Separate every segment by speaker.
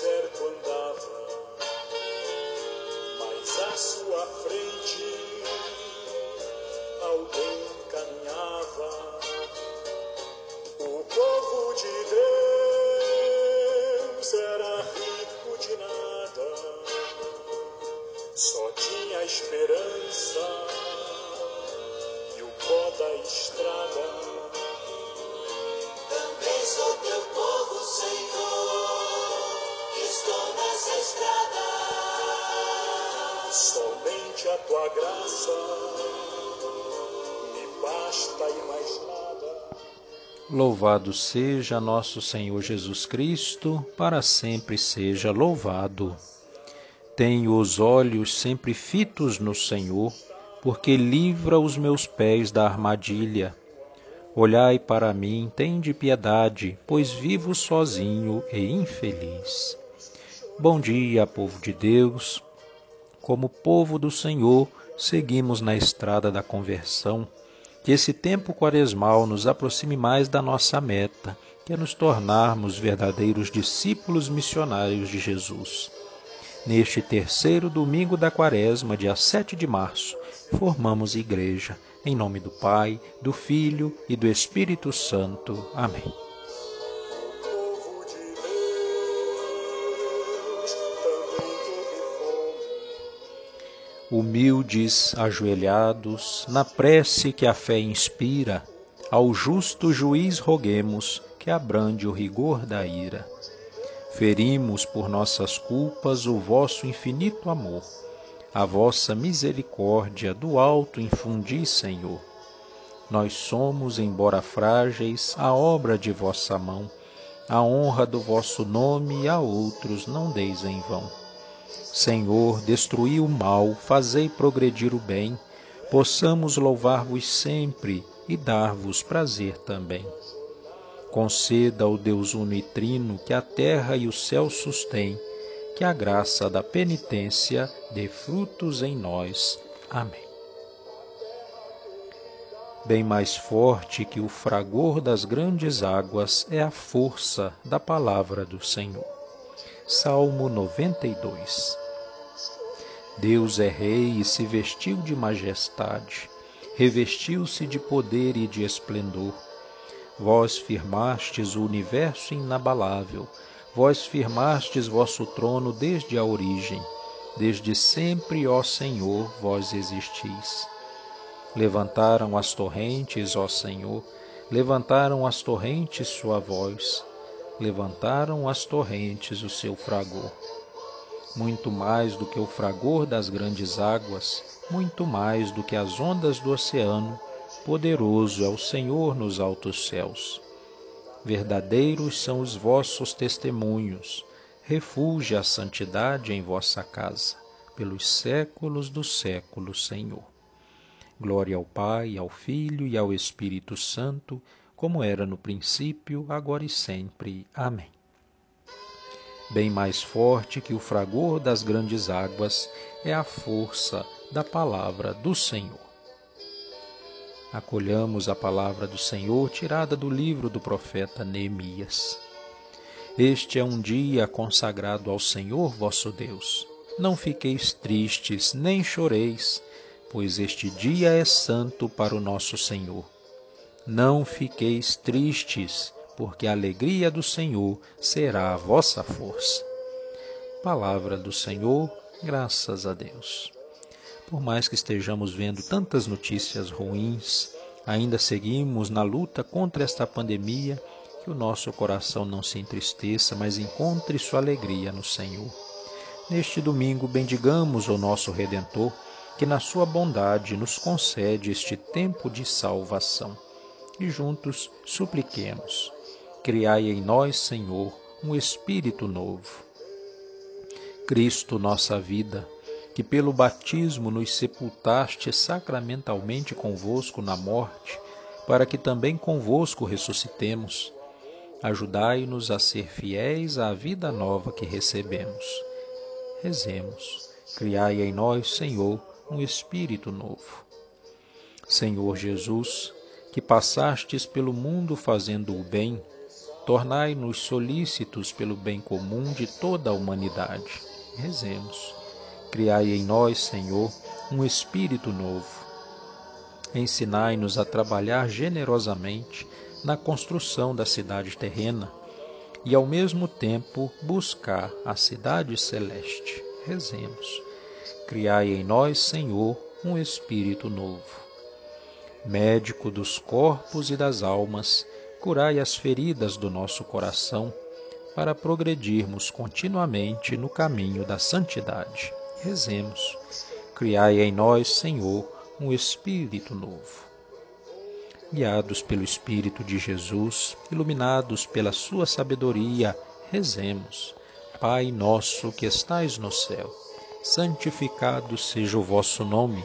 Speaker 1: deserto andava, mas à sua frente alguém caminhava.
Speaker 2: Somente a tua graça me basta e mais nada.
Speaker 3: Louvado seja nosso Senhor Jesus Cristo, para sempre seja louvado. Tenho os olhos sempre fitos no Senhor, porque livra os meus pés da armadilha. Olhai para mim, tende piedade, pois vivo sozinho e infeliz. Bom dia, povo de Deus. Como povo do Senhor, seguimos na estrada da conversão. Que esse tempo quaresmal nos aproxime mais da nossa meta, que é nos tornarmos verdadeiros discípulos missionários de Jesus. Neste terceiro domingo da quaresma, dia 7 de março, formamos igreja. Em nome do Pai, do Filho e do Espírito Santo. Amém. Humildes, ajoelhados, na prece que a fé inspira, ao justo juiz roguemos que abrande o rigor da ira. Ferimos por nossas culpas o vosso infinito amor, a vossa misericórdia do alto infundi, Senhor. Nós somos, embora frágeis, a obra de vossa mão, a honra do vosso nome a outros não deis em vão. Senhor, destruí o mal, fazei progredir o bem, possamos louvar-vos sempre e dar-vos prazer também. Conceda ao Deus uno e trino que a terra e o céu sustém, que a graça da penitência dê frutos em nós. Amém. Bem mais forte que o fragor das grandes águas é a força da palavra do Senhor. Salmo 92 Deus é rei e se vestiu de majestade, revestiu-se de poder e de esplendor. Vós firmastes o universo inabalável, vós firmastes vosso trono desde a origem, desde sempre, ó Senhor, vós existis. Levantaram as torrentes, ó Senhor, levantaram as torrentes sua voz, levantaram as torrentes o seu fragor. Muito mais do que o fragor das grandes águas, muito mais do que as ondas do oceano, poderoso é o Senhor nos altos céus. Verdadeiros são os vossos testemunhos, refúgio a santidade em vossa casa, pelos séculos dos séculos, Senhor. Glória ao Pai, ao Filho e ao Espírito Santo, como era no princípio, agora e sempre. Amém. Bem mais forte que o fragor das grandes águas é a força da palavra do Senhor. Acolhamos a palavra do Senhor tirada do livro do profeta Neemias. Este é um dia consagrado ao Senhor vosso Deus. Não fiqueis tristes, nem choreis, pois este dia é santo para o nosso Senhor. Não fiqueis tristes, porque a alegria do Senhor será a vossa força. Palavra do Senhor, graças a Deus. Por mais que estejamos vendo tantas notícias ruins, ainda seguimos na luta contra esta pandemia, que o nosso coração não se entristeça, mas encontre sua alegria no Senhor. Neste domingo, bendigamos o nosso Redentor que na sua bondade nos concede este tempo de salvação. E juntos supliquemos: Criai em nós, Senhor, um espírito novo. Cristo, nossa vida, que pelo batismo nos sepultaste sacramentalmente convosco na morte, para que também convosco ressuscitemos, ajudai-nos a ser fiéis à vida nova que recebemos. Rezemos. Criai em nós, Senhor, um espírito novo. Senhor Jesus, que passastes pelo mundo fazendo o bem, tornai-nos solícitos pelo bem comum de toda a humanidade. Rezemos. Criai em nós, Senhor, um espírito novo. Ensinai-nos a trabalhar generosamente na construção da cidade terrena e, ao mesmo tempo, buscar a cidade celeste. Rezemos. Criai em nós, Senhor, um espírito novo. Médico dos corpos e das almas, curai as feridas do nosso coração, para progredirmos continuamente no caminho da santidade. Rezemos. Criai em nós, Senhor, um espírito novo. Guiados pelo Espírito de Jesus, iluminados pela Sua sabedoria, rezemos. Pai nosso que estais no céu, santificado seja o vosso nome.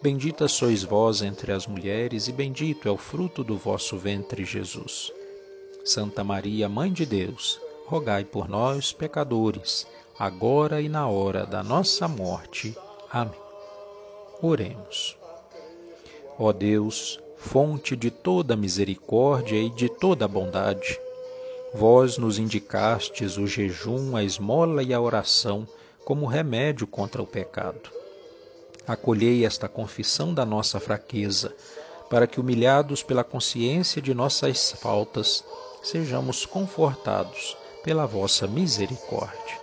Speaker 3: Bendita sois vós entre as mulheres, e bendito é o fruto do vosso ventre, Jesus. Santa Maria, Mãe de Deus, rogai por nós, pecadores, agora e na hora da nossa morte. Amém. Oremos. Ó Deus, fonte de toda misericórdia e de toda bondade, vós nos indicastes o jejum, a esmola e a oração como remédio contra o pecado acolhei esta confissão da nossa fraqueza, para que, humilhados pela consciência de nossas faltas, sejamos confortados pela vossa misericórdia.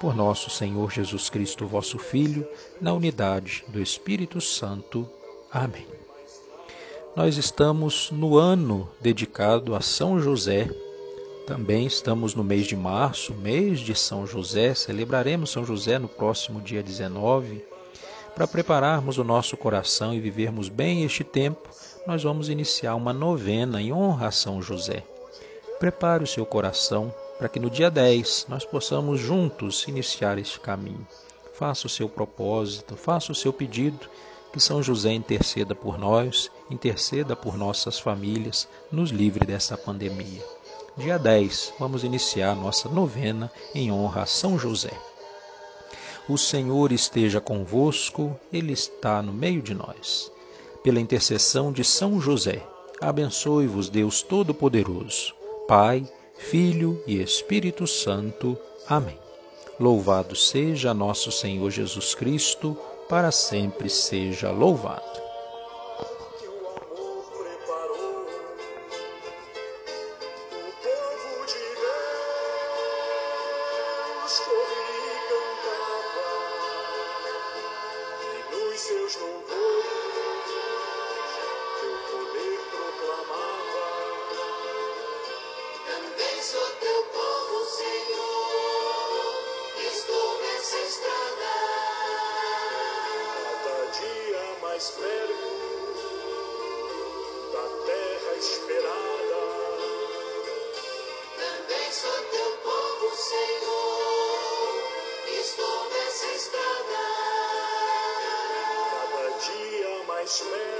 Speaker 3: Por nosso Senhor Jesus Cristo, vosso Filho, na unidade do Espírito Santo. Amém. Nós estamos no ano dedicado a São José. Também estamos no mês de março, mês de São José. Celebraremos São José no próximo dia 19 para prepararmos o nosso coração e vivermos bem este tempo, nós vamos iniciar uma novena em honra a São José. Prepare o seu coração para que no dia 10 nós possamos juntos iniciar este caminho. Faça o seu propósito, faça o seu pedido, que São José interceda por nós, interceda por nossas famílias, nos livre desta pandemia. Dia 10, vamos iniciar nossa novena em honra a São José. O Senhor esteja convosco, Ele está no meio de nós. Pela intercessão de São José, abençoe-vos Deus Todo-Poderoso, Pai, Filho e Espírito Santo. Amém. Louvado seja nosso Senhor Jesus Cristo, para sempre seja louvado.
Speaker 2: Mais perto da terra esperada.
Speaker 1: Também sou teu povo, Senhor, estou nessa estrada
Speaker 2: dia mais perto